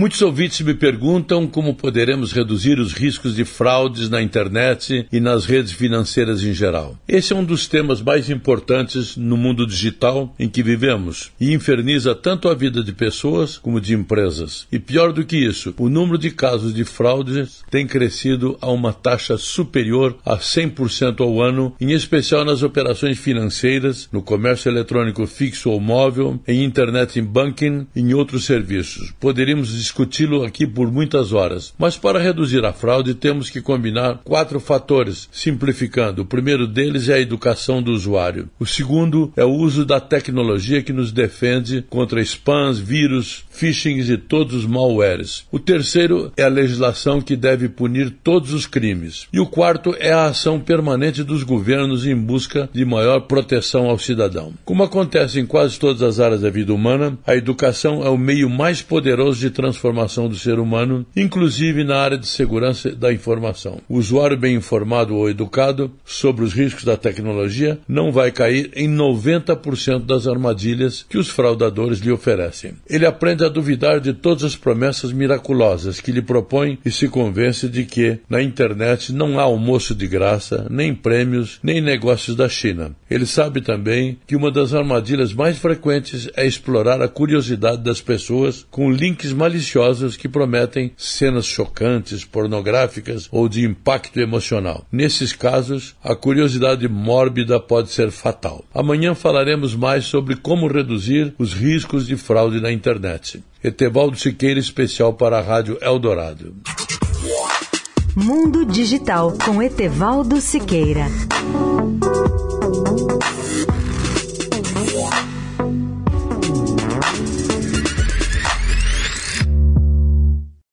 Muitos ouvintes me perguntam como poderemos reduzir os riscos de fraudes na internet e nas redes financeiras em geral. Esse é um dos temas mais importantes no mundo digital em que vivemos e inferniza tanto a vida de pessoas como de empresas. E pior do que isso, o número de casos de fraudes tem crescido a uma taxa superior a 100% ao ano, em especial nas operações financeiras, no comércio eletrônico fixo ou móvel, em internet banking e em outros serviços. Poderíamos discuti-lo aqui por muitas horas. Mas para reduzir a fraude, temos que combinar quatro fatores, simplificando. O primeiro deles é a educação do usuário. O segundo é o uso da tecnologia que nos defende contra spams, vírus, phishing e todos os malwares. O terceiro é a legislação que deve punir todos os crimes. E o quarto é a ação permanente dos governos em busca de maior proteção ao cidadão. Como acontece em quase todas as áreas da vida humana, a educação é o meio mais poderoso de transformação transformação do ser humano, inclusive na área de segurança da informação. O usuário bem informado ou educado sobre os riscos da tecnologia não vai cair em 90% das armadilhas que os fraudadores lhe oferecem. Ele aprende a duvidar de todas as promessas miraculosas que lhe propõem e se convence de que na internet não há almoço de graça, nem prêmios, nem negócios da China. Ele sabe também que uma das armadilhas mais frequentes é explorar a curiosidade das pessoas com links maliciosos maliciosos que prometem cenas chocantes, pornográficas ou de impacto emocional. Nesses casos, a curiosidade mórbida pode ser fatal. Amanhã falaremos mais sobre como reduzir os riscos de fraude na internet. Etevaldo Siqueira, especial para a Rádio Eldorado. Mundo Digital com Etevaldo Siqueira.